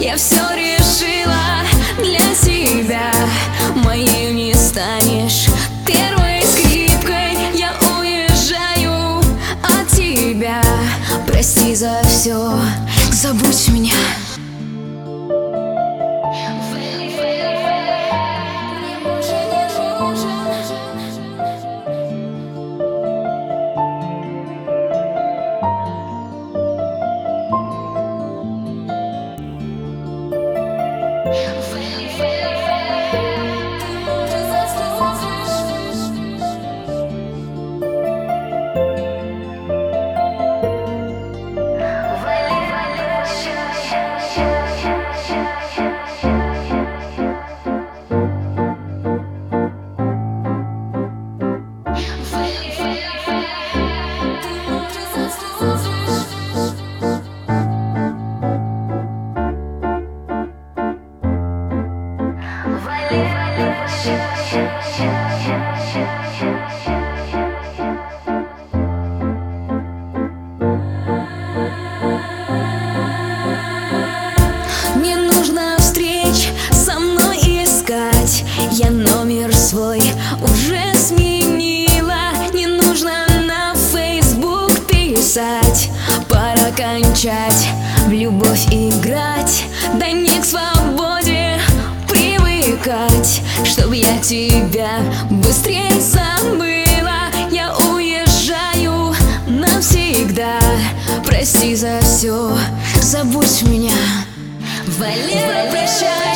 Я все решила для себя Моей не станешь первой скрипкой. Я уезжаю от тебя. Прости за все, забудь меня I'm Не нужно встреч со мной искать. Я номер свой уже сменила. Не нужно на Facebook писать. Пора кончать в любовь играть. Дай мне к свободе привыкать Чтоб я тебя быстрее забыла Я уезжаю навсегда. Прости за все, забудь меня. Валера, прощай